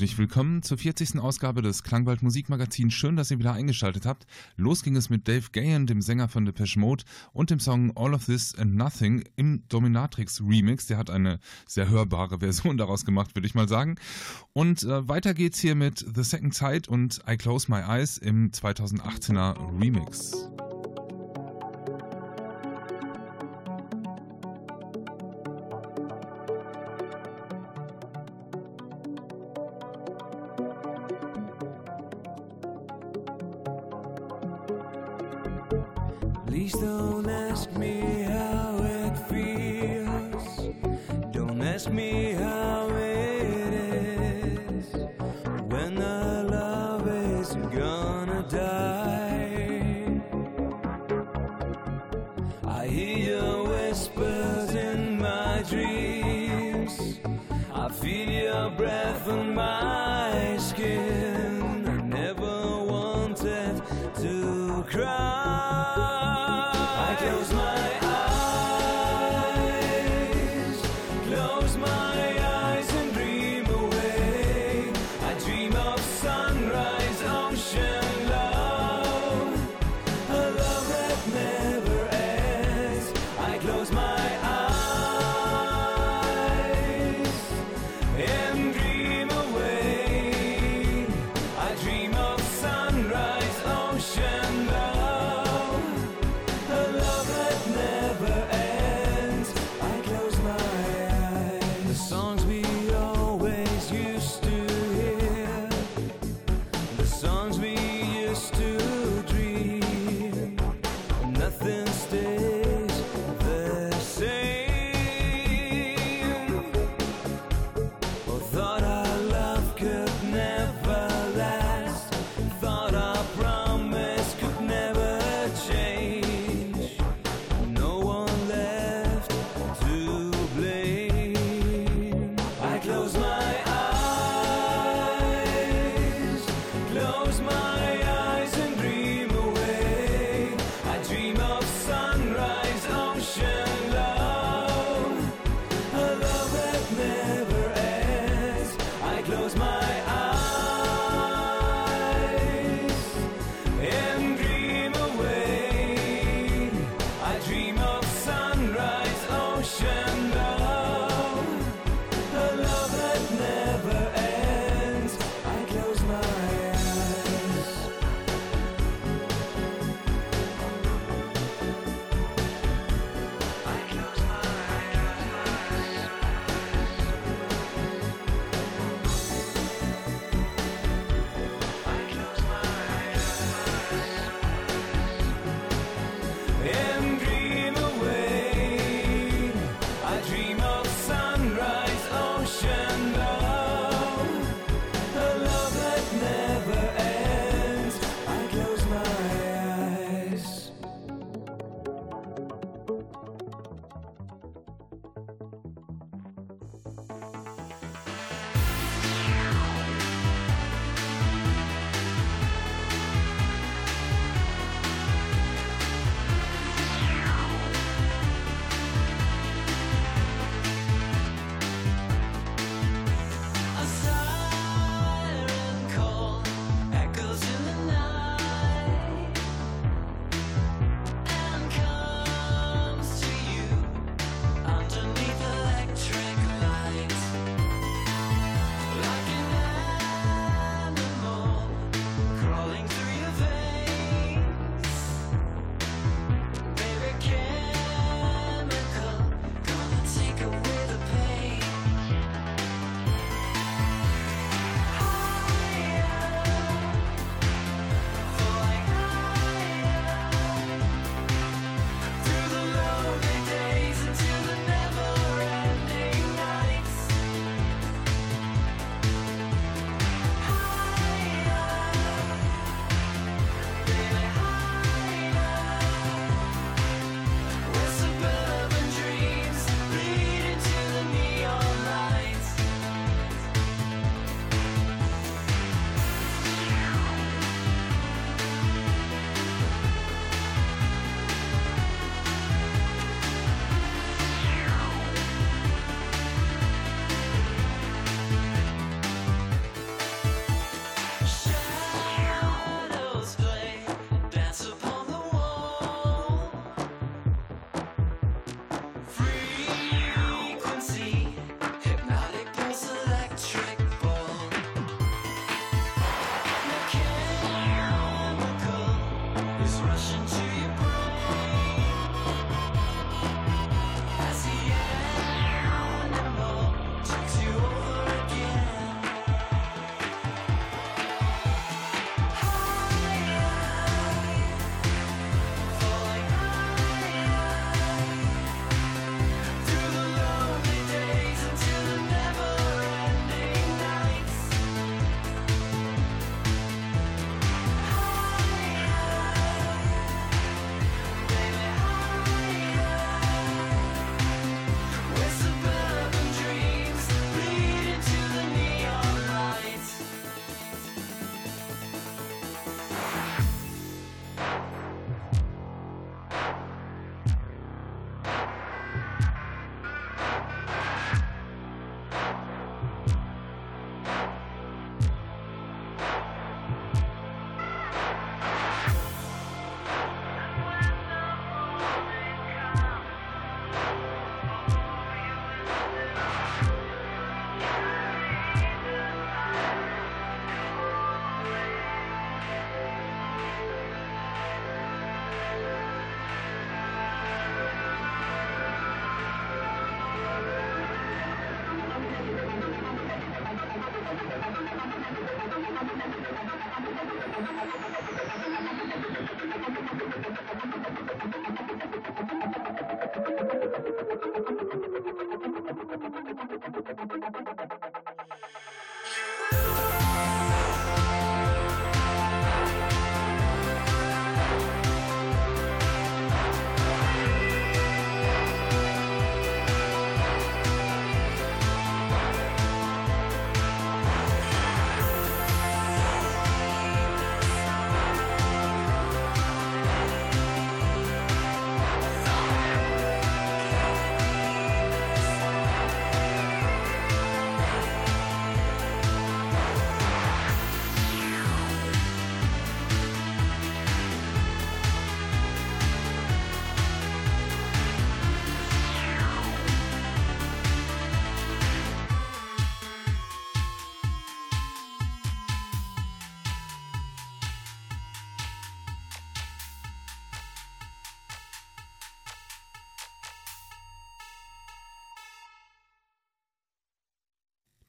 Herzlich willkommen zur 40. Ausgabe des Klangwald Musikmagazins. Schön, dass ihr wieder eingeschaltet habt. Los ging es mit Dave Gahan, dem Sänger von Depeche Mode, und dem Song All of This and Nothing im Dominatrix Remix. Der hat eine sehr hörbare Version daraus gemacht, würde ich mal sagen. Und äh, weiter geht's hier mit The Second Sight und I Close My Eyes im 2018er Remix.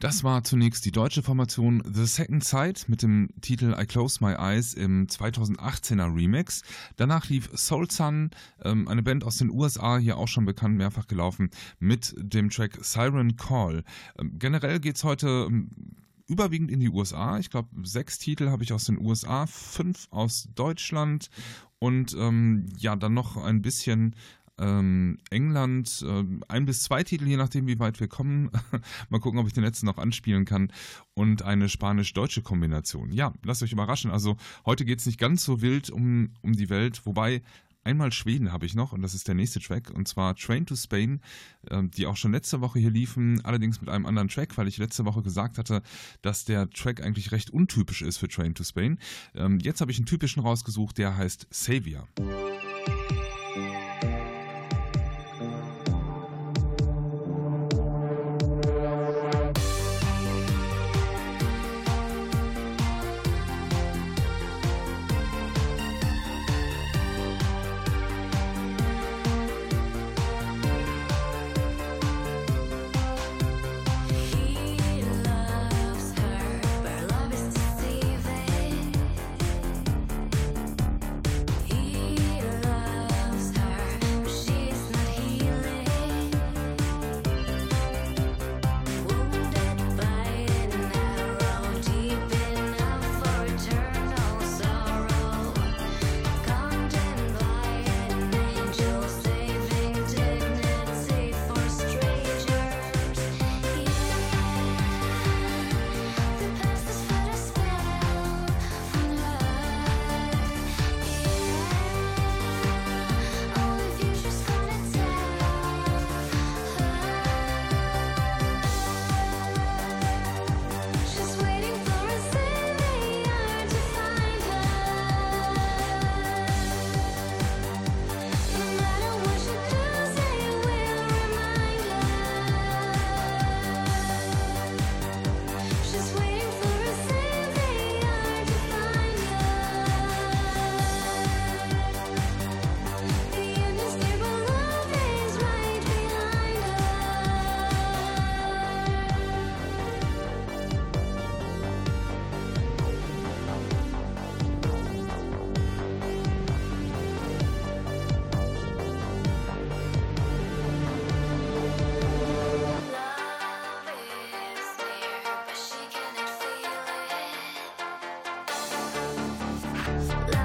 Das war zunächst die deutsche Formation The Second Sight mit dem Titel I Close My Eyes im 2018er Remix. Danach lief Soul Sun, ähm, eine Band aus den USA, hier auch schon bekannt, mehrfach gelaufen, mit dem Track Siren Call. Ähm, generell geht's heute ähm, überwiegend in die USA. Ich glaube, sechs Titel habe ich aus den USA, fünf aus Deutschland und ähm, ja, dann noch ein bisschen ähm, England, äh, ein bis zwei Titel, je nachdem, wie weit wir kommen. Mal gucken, ob ich den letzten noch anspielen kann. Und eine spanisch-deutsche Kombination. Ja, lasst euch überraschen. Also heute geht es nicht ganz so wild um, um die Welt, wobei Einmal Schweden habe ich noch und das ist der nächste Track und zwar Train to Spain, äh, die auch schon letzte Woche hier liefen, allerdings mit einem anderen Track, weil ich letzte Woche gesagt hatte, dass der Track eigentlich recht untypisch ist für Train to Spain. Ähm, jetzt habe ich einen typischen rausgesucht, der heißt Savior. He life.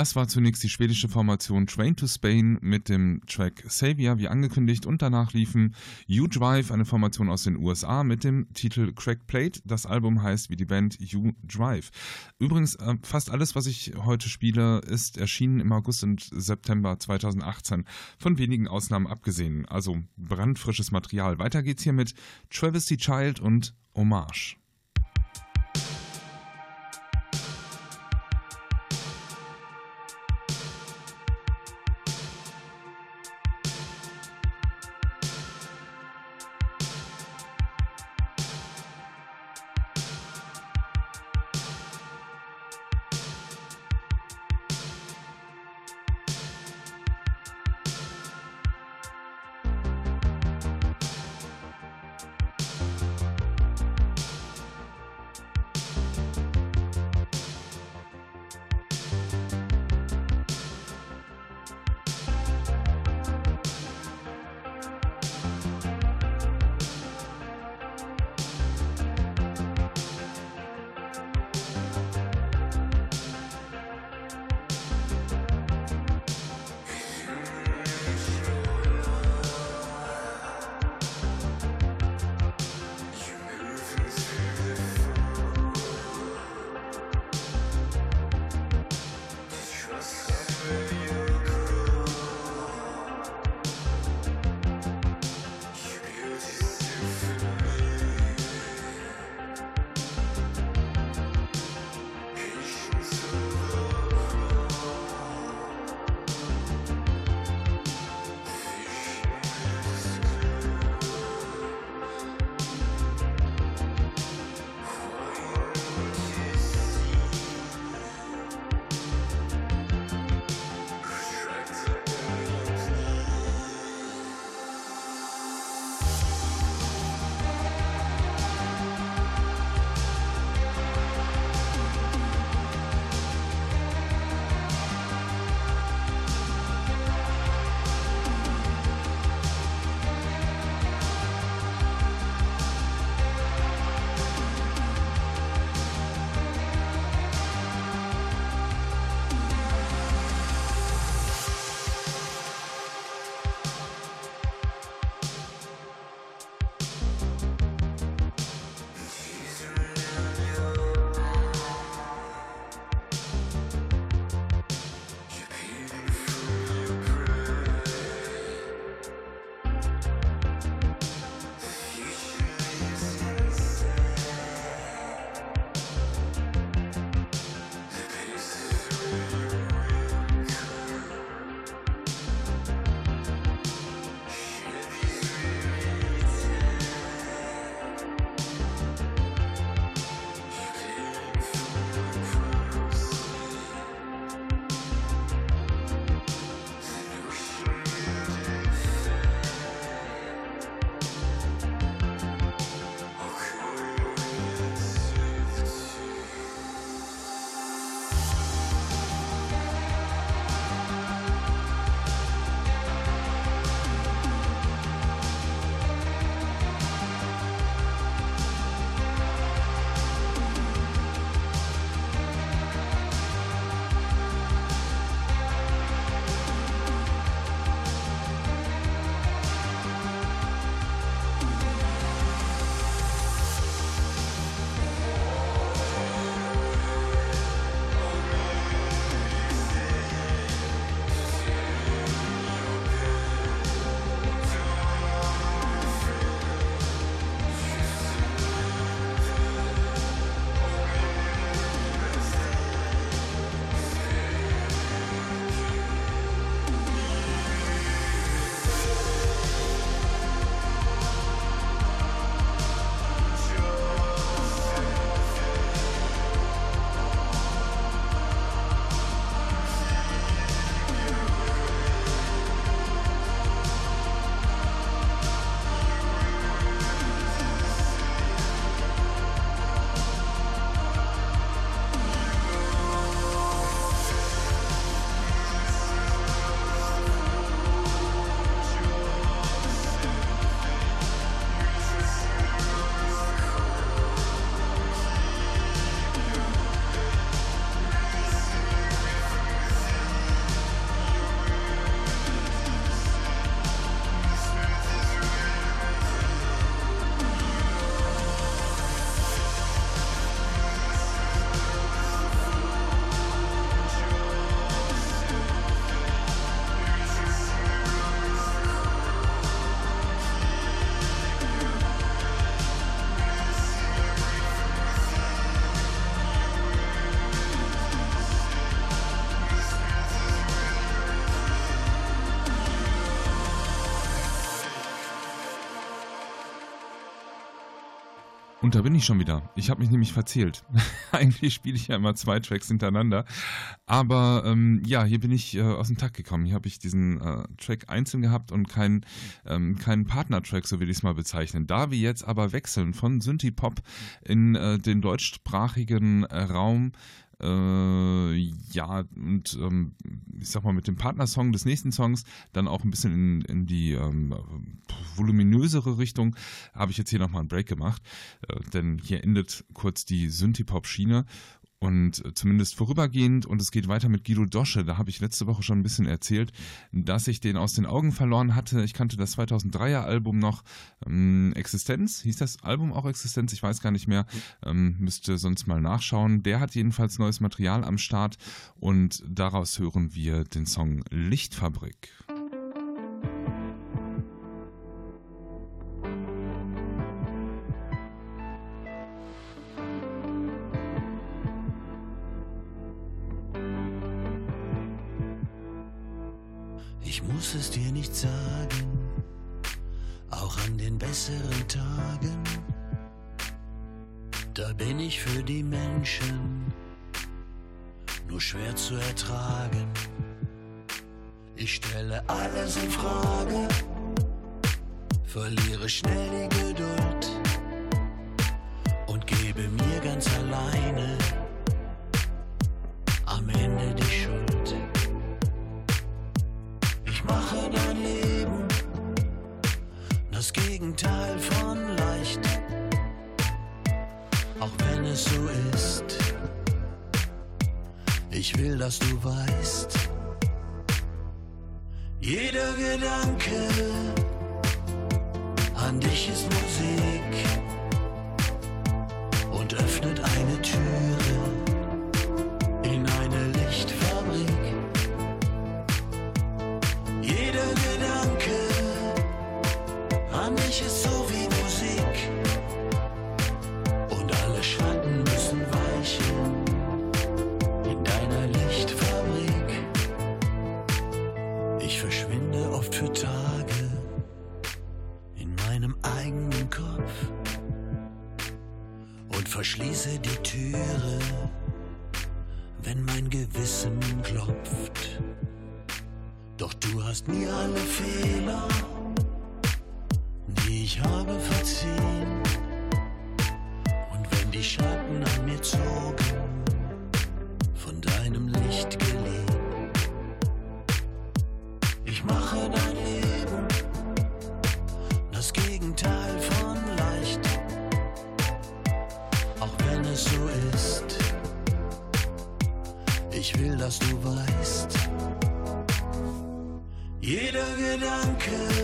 Das war zunächst die schwedische Formation Train to Spain mit dem Track Savior, wie angekündigt, und danach liefen You Drive, eine Formation aus den USA, mit dem Titel Crack Plate. Das Album heißt wie die Band You Drive. Übrigens, äh, fast alles, was ich heute spiele, ist erschienen im August und September 2018, von wenigen Ausnahmen abgesehen. Also brandfrisches Material. Weiter geht's hier mit Travesty Child und Hommage. Und da bin ich schon wieder. Ich habe mich nämlich verzählt. Eigentlich spiele ich ja immer zwei Tracks hintereinander. Aber ähm, ja, hier bin ich äh, aus dem Takt gekommen. Hier habe ich diesen äh, Track einzeln gehabt und keinen ähm, keinen Partner-Track, so will ich es mal bezeichnen. Da wir jetzt aber wechseln von Synthie-Pop in äh, den deutschsprachigen äh, Raum, äh, ja, und ähm, ich sag mal, mit dem Partnersong des nächsten Songs dann auch ein bisschen in, in die ähm, voluminösere Richtung habe ich jetzt hier nochmal einen Break gemacht, äh, denn hier endet kurz die Synthie-Pop-Schiene und äh, zumindest vorübergehend und es geht weiter mit Guido Dosche. Da habe ich letzte Woche schon ein bisschen erzählt, dass ich den aus den Augen verloren hatte. Ich kannte das 2003er Album noch. Ähm, Existenz, hieß das Album auch Existenz? Ich weiß gar nicht mehr. Ähm, müsste sonst mal nachschauen. Der hat jedenfalls neues Material am Start und daraus hören wir den Song Lichtfabrik. Ich muss es dir nicht sagen, auch an den besseren Tagen, da bin ich für die Menschen nur schwer zu ertragen. Ich stelle alles in Frage, verliere schnell die Geduld und gebe mir ganz alleine Ich mache dein Leben. Das Gegenteil von leicht, auch wenn es so ist. Ich will, dass du weißt, jeder Gedanke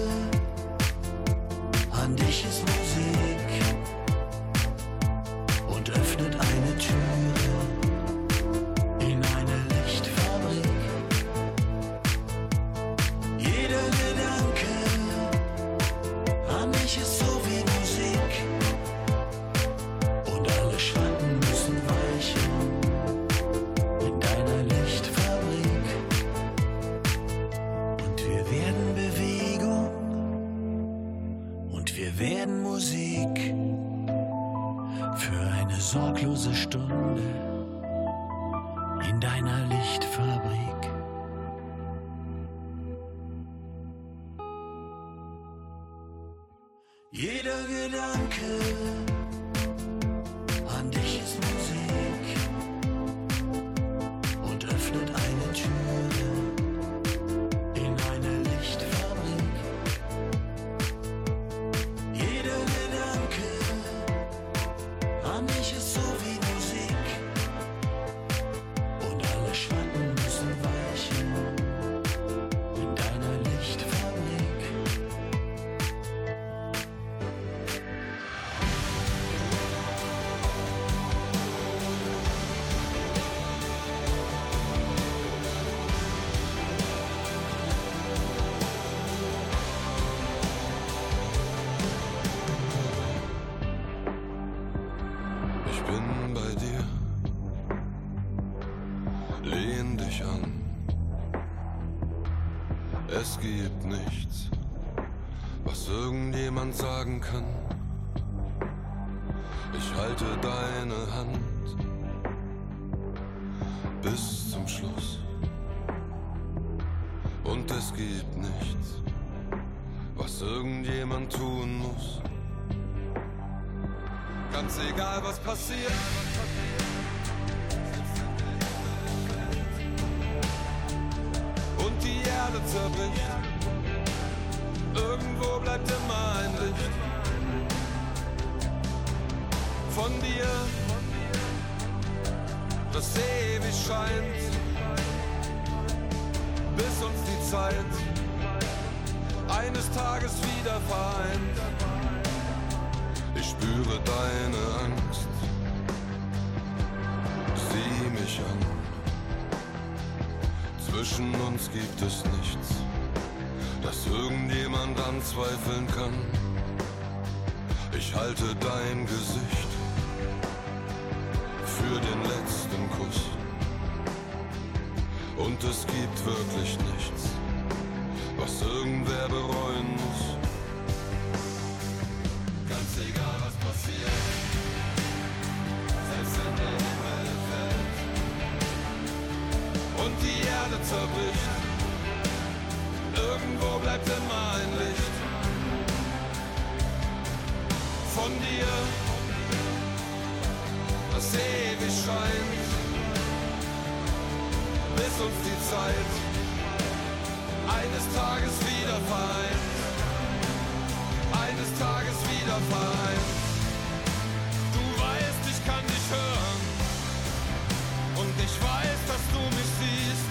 bin bei dir, lehn dich an. Es gibt nichts, was irgendjemand sagen kann. Ich halte deine Hand bis zum Schluss. Und es gibt nichts, was irgendjemand tun muss. Ganz egal, was passiert. Und die Erde zerbricht. Irgendwo bleibt immer ein Licht von dir, das ewig scheint, bis uns die Zeit eines Tages wieder vereint. Spüre deine Angst, sieh mich an. Zwischen uns gibt es nichts, das irgendjemand anzweifeln kann. Ich halte dein Gesicht für den letzten Kuss. Und es gibt wirklich nichts, was irgendwer bereuen muss. Eines Tages wieder vereint, eines Tages wieder vereint. Du weißt, ich kann dich hören und ich weiß, dass du mich siehst,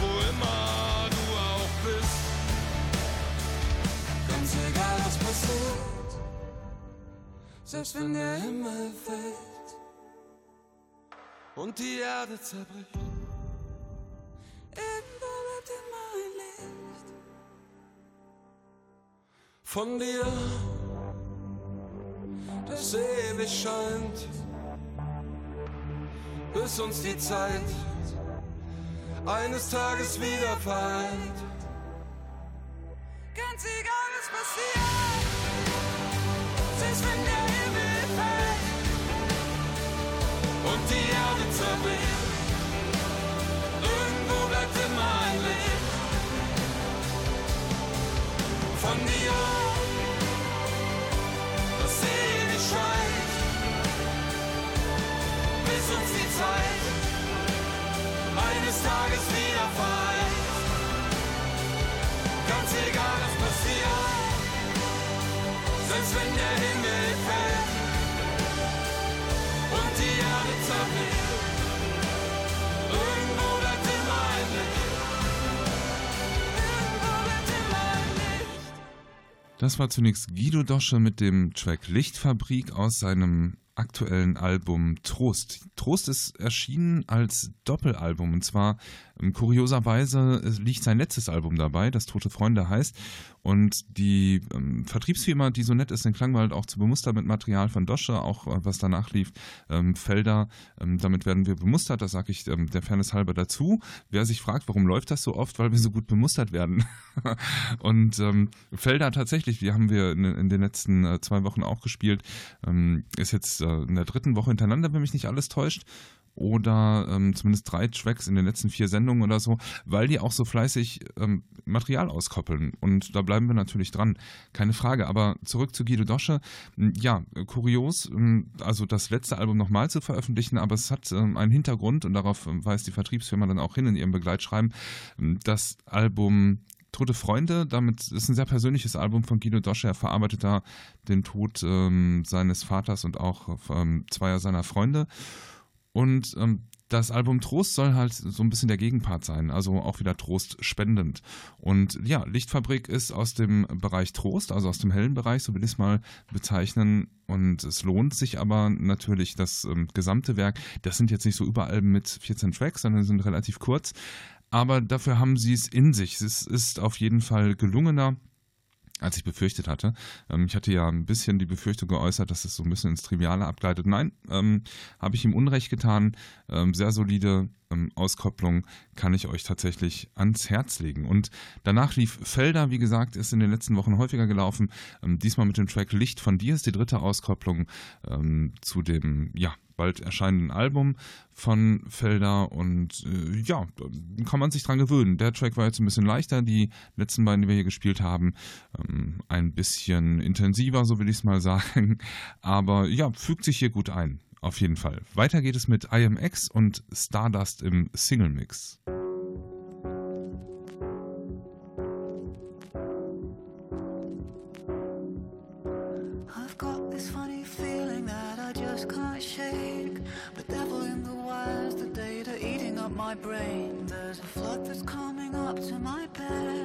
wo immer du auch bist. Ganz egal, was passiert, selbst wenn der Himmel fällt und die Erde zerbricht. Von dir, das ewig scheint, bis uns die Zeit eines Tages wieder vereint. Ganz egal, was passiert, selbst wenn der Himmel fällt und die Erde zerbricht. Irgendwo bleibt immer von dir, das ewig scheint, bis uns die Zeit eines Tages wieder vereint. Ganz egal, was passiert, selbst wenn der Himmel fällt und die Erde zerbricht. Irgendwo bleibt Das war zunächst Guido Dosche mit dem Track Lichtfabrik aus seinem aktuellen Album Trost. Trost ist erschienen als Doppelalbum und zwar kurioserweise äh, liegt sein letztes Album dabei, das Tote Freunde heißt und die ähm, Vertriebsfirma, die so nett ist, den Klangwald auch zu bemustern mit Material von Dosche, auch äh, was danach lief, ähm, Felder, ähm, damit werden wir bemustert, das sage ich ähm, der Fairness halber dazu. Wer sich fragt, warum läuft das so oft, weil wir so gut bemustert werden. und ähm, Felder tatsächlich, die haben wir in, in den letzten äh, zwei Wochen auch gespielt, ähm, ist jetzt äh, in der dritten Woche hintereinander, wenn mich nicht alles täuscht oder ähm, zumindest drei Tracks in den letzten vier Sendungen oder so, weil die auch so fleißig ähm, Material auskoppeln. Und da bleiben wir natürlich dran, keine Frage. Aber zurück zu Guido Dosche. M, Ja, kurios, ähm, also das letzte Album nochmal zu veröffentlichen, aber es hat ähm, einen Hintergrund und darauf weist die Vertriebsfirma dann auch hin in ihrem Begleitschreiben. Ähm, Das Album Tote Freunde, damit ist ein sehr persönliches Album von Guido Dosche. Er verarbeitet da den Tod ähm, seines Vaters und auch ähm, zweier seiner Freunde. Und ähm, das Album Trost soll halt so ein bisschen der Gegenpart sein, also auch wieder Trost spendend. Und ja, Lichtfabrik ist aus dem Bereich Trost, also aus dem hellen Bereich, so will ich es mal bezeichnen. Und es lohnt sich aber natürlich das ähm, gesamte Werk. Das sind jetzt nicht so Überalben mit 14 Tracks, sondern sind relativ kurz. Aber dafür haben sie es in sich. Es ist auf jeden Fall gelungener als ich befürchtet hatte. Ähm, ich hatte ja ein bisschen die Befürchtung geäußert, dass es so ein bisschen ins Triviale abgleitet. Nein, ähm, habe ich ihm Unrecht getan. Ähm, sehr solide ähm, Auskopplung kann ich euch tatsächlich ans Herz legen. Und danach lief Felder, wie gesagt, ist in den letzten Wochen häufiger gelaufen. Ähm, diesmal mit dem Track Licht von dir ist die dritte Auskopplung ähm, zu dem, ja, bald erscheinenden Album von Felder und äh, ja, kann man sich dran gewöhnen. Der Track war jetzt ein bisschen leichter, die letzten beiden, die wir hier gespielt haben, ähm, ein bisschen intensiver, so will ich es mal sagen. Aber ja, fügt sich hier gut ein, auf jeden Fall. Weiter geht es mit IMX und Stardust im Single Mix. my brain. There's a flood that's coming up to my bed.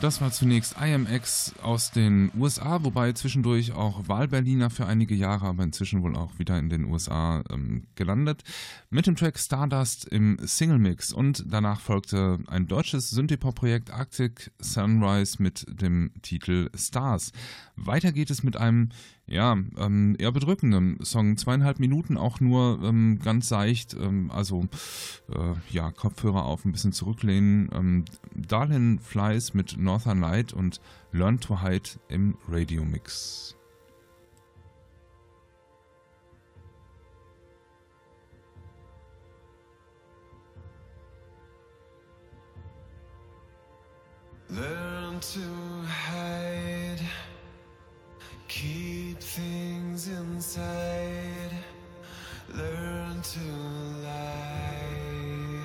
Das war zunächst IMX aus den USA, wobei zwischendurch auch Wahlberliner für einige Jahre, aber inzwischen wohl auch wieder in den USA ähm, gelandet. Mit dem Track Stardust im Single Mix und danach folgte ein deutsches Synthie-Pop-Projekt Arctic Sunrise mit dem Titel Stars. Weiter geht es mit einem ja, ähm, eher bedrückendem Song. Zweieinhalb Minuten auch nur ähm, ganz seicht, ähm, also äh, ja, Kopfhörer auf, ein bisschen zurücklehnen. Ähm, Darlin Flies mit Northern Light und Learn to Hide im Radio Mix. Learn to hide, keep things inside. Learn to lie.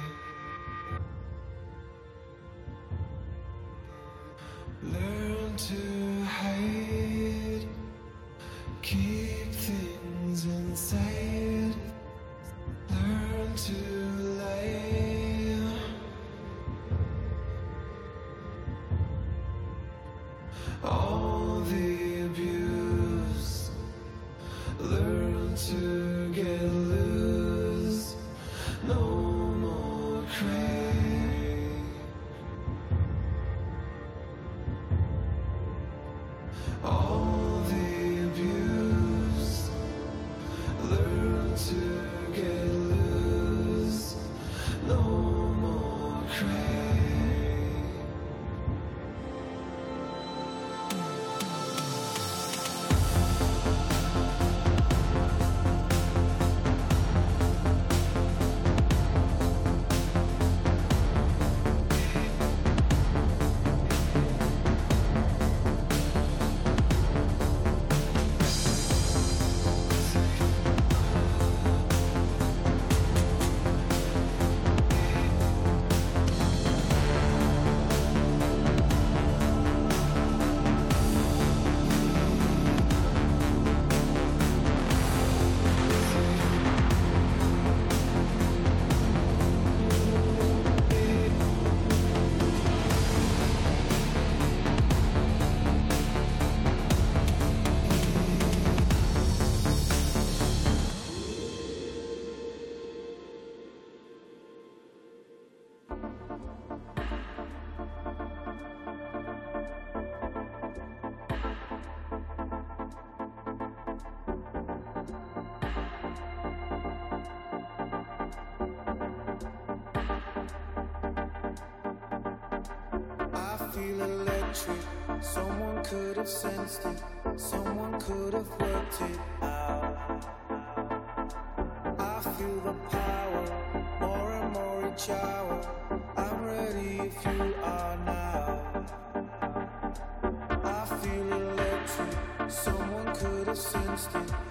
Learn to have sensed it. Someone could have worked it out. I feel the power, more and more each hour. I'm ready if you are now. I feel electric. Someone could have sensed it.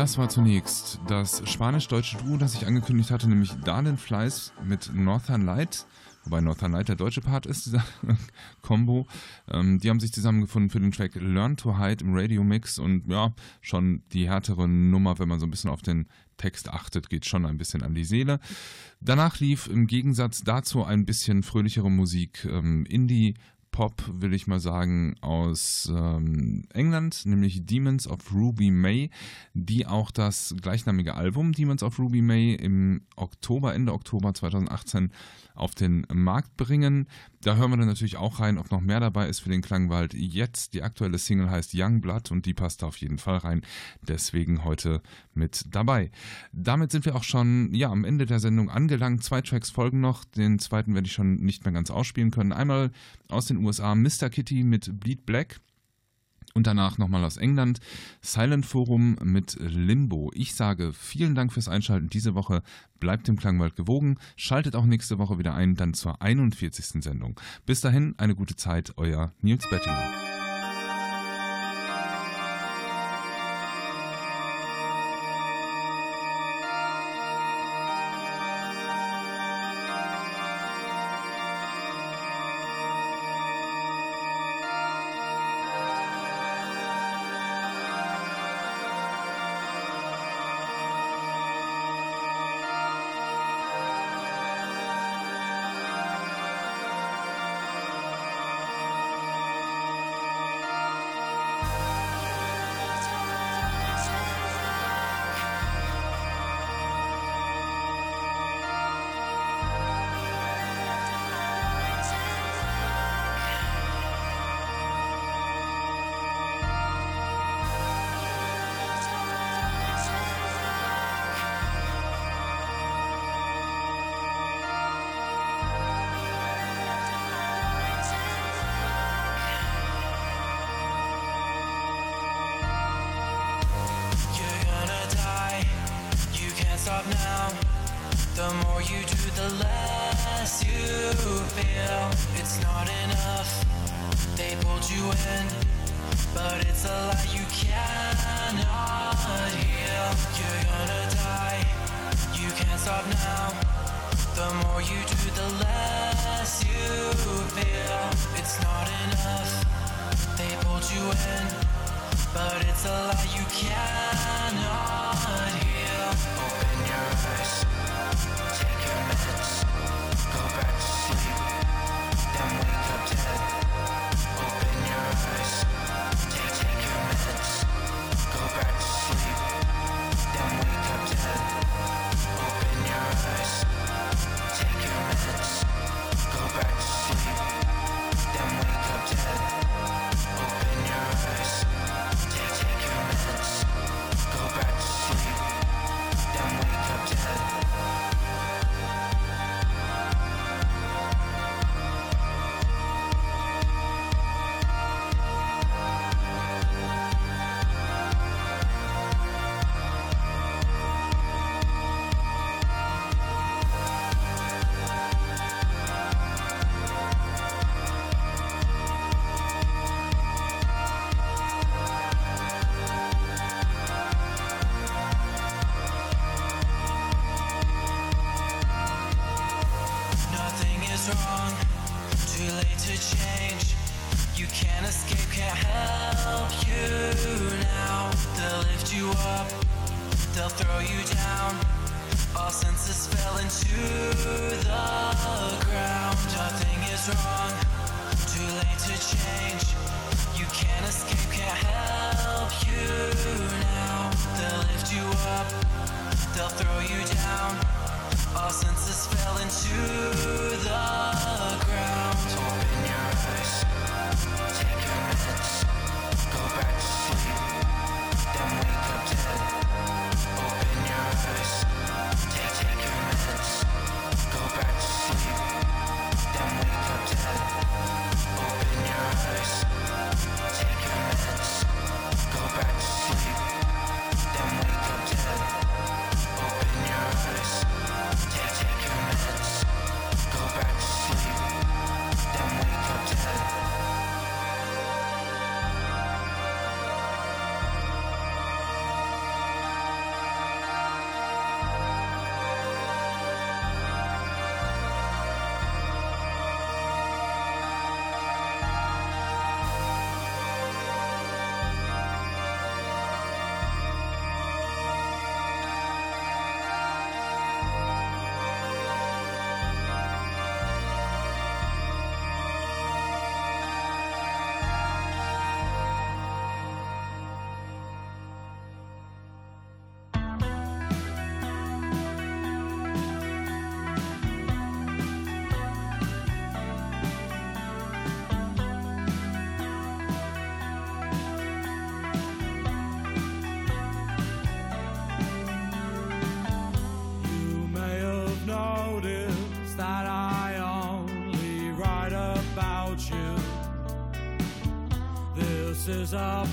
Das war zunächst das spanisch-deutsche Duo, das ich angekündigt hatte, nämlich Darlin Fleiss mit Northern Light. Wobei Northern Light der deutsche Part ist, dieser Combo. Ähm, die haben sich zusammengefunden für den Track Learn to Hide im Radio-Mix und ja, schon die härtere Nummer, wenn man so ein bisschen auf den Text achtet, geht schon ein bisschen an die Seele. Danach lief im Gegensatz dazu ein bisschen fröhlichere Musik, ähm, Indie, Pop, will ich mal sagen, aus ähm, England, nämlich Demons of Ruby May, die auch das gleichnamige Album Demons of Ruby May im Oktober, Ende Oktober 2018 auf den Markt bringen. Da hören wir dann natürlich auch rein, ob noch mehr dabei ist für den Klangwald. Jetzt die aktuelle Single heißt Young Blood und die passt da auf jeden Fall rein. Deswegen heute mit dabei. Damit sind wir auch schon ja, am Ende der Sendung angelangt. Zwei Tracks folgen noch. Den zweiten werde ich schon nicht mehr ganz ausspielen können. Einmal aus den USA Mr. Kitty mit Bleed Black. Und danach nochmal aus England Silent Forum mit Limbo. Ich sage vielen Dank fürs Einschalten diese Woche. Bleibt dem Klangwald gewogen. Schaltet auch nächste Woche wieder ein, dann zur 41. Sendung. Bis dahin eine gute Zeit, euer Nils Bettinger.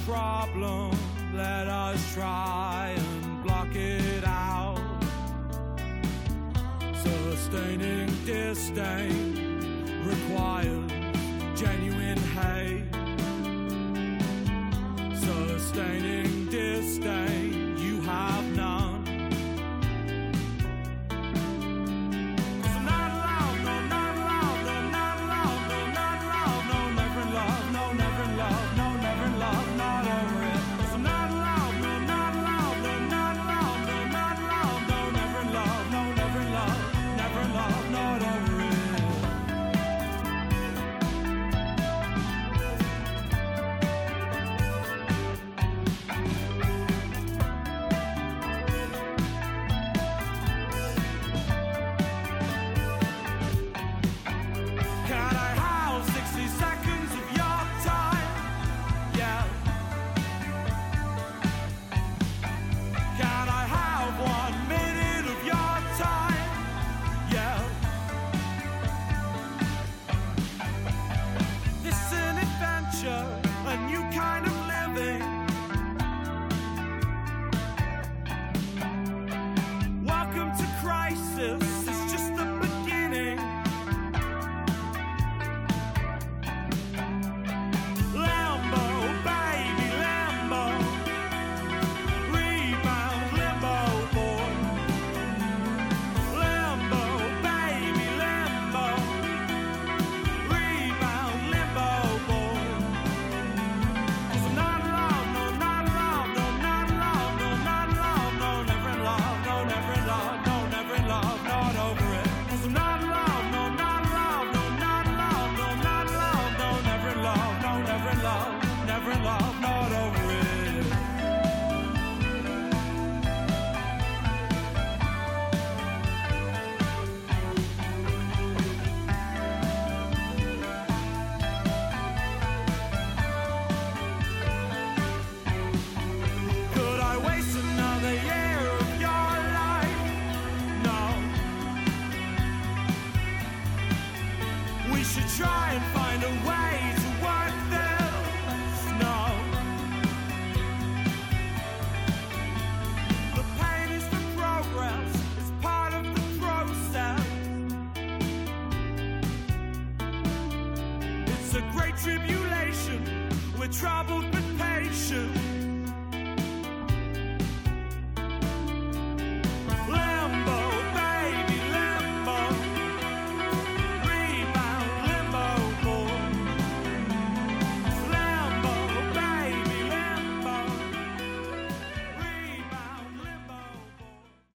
Problem,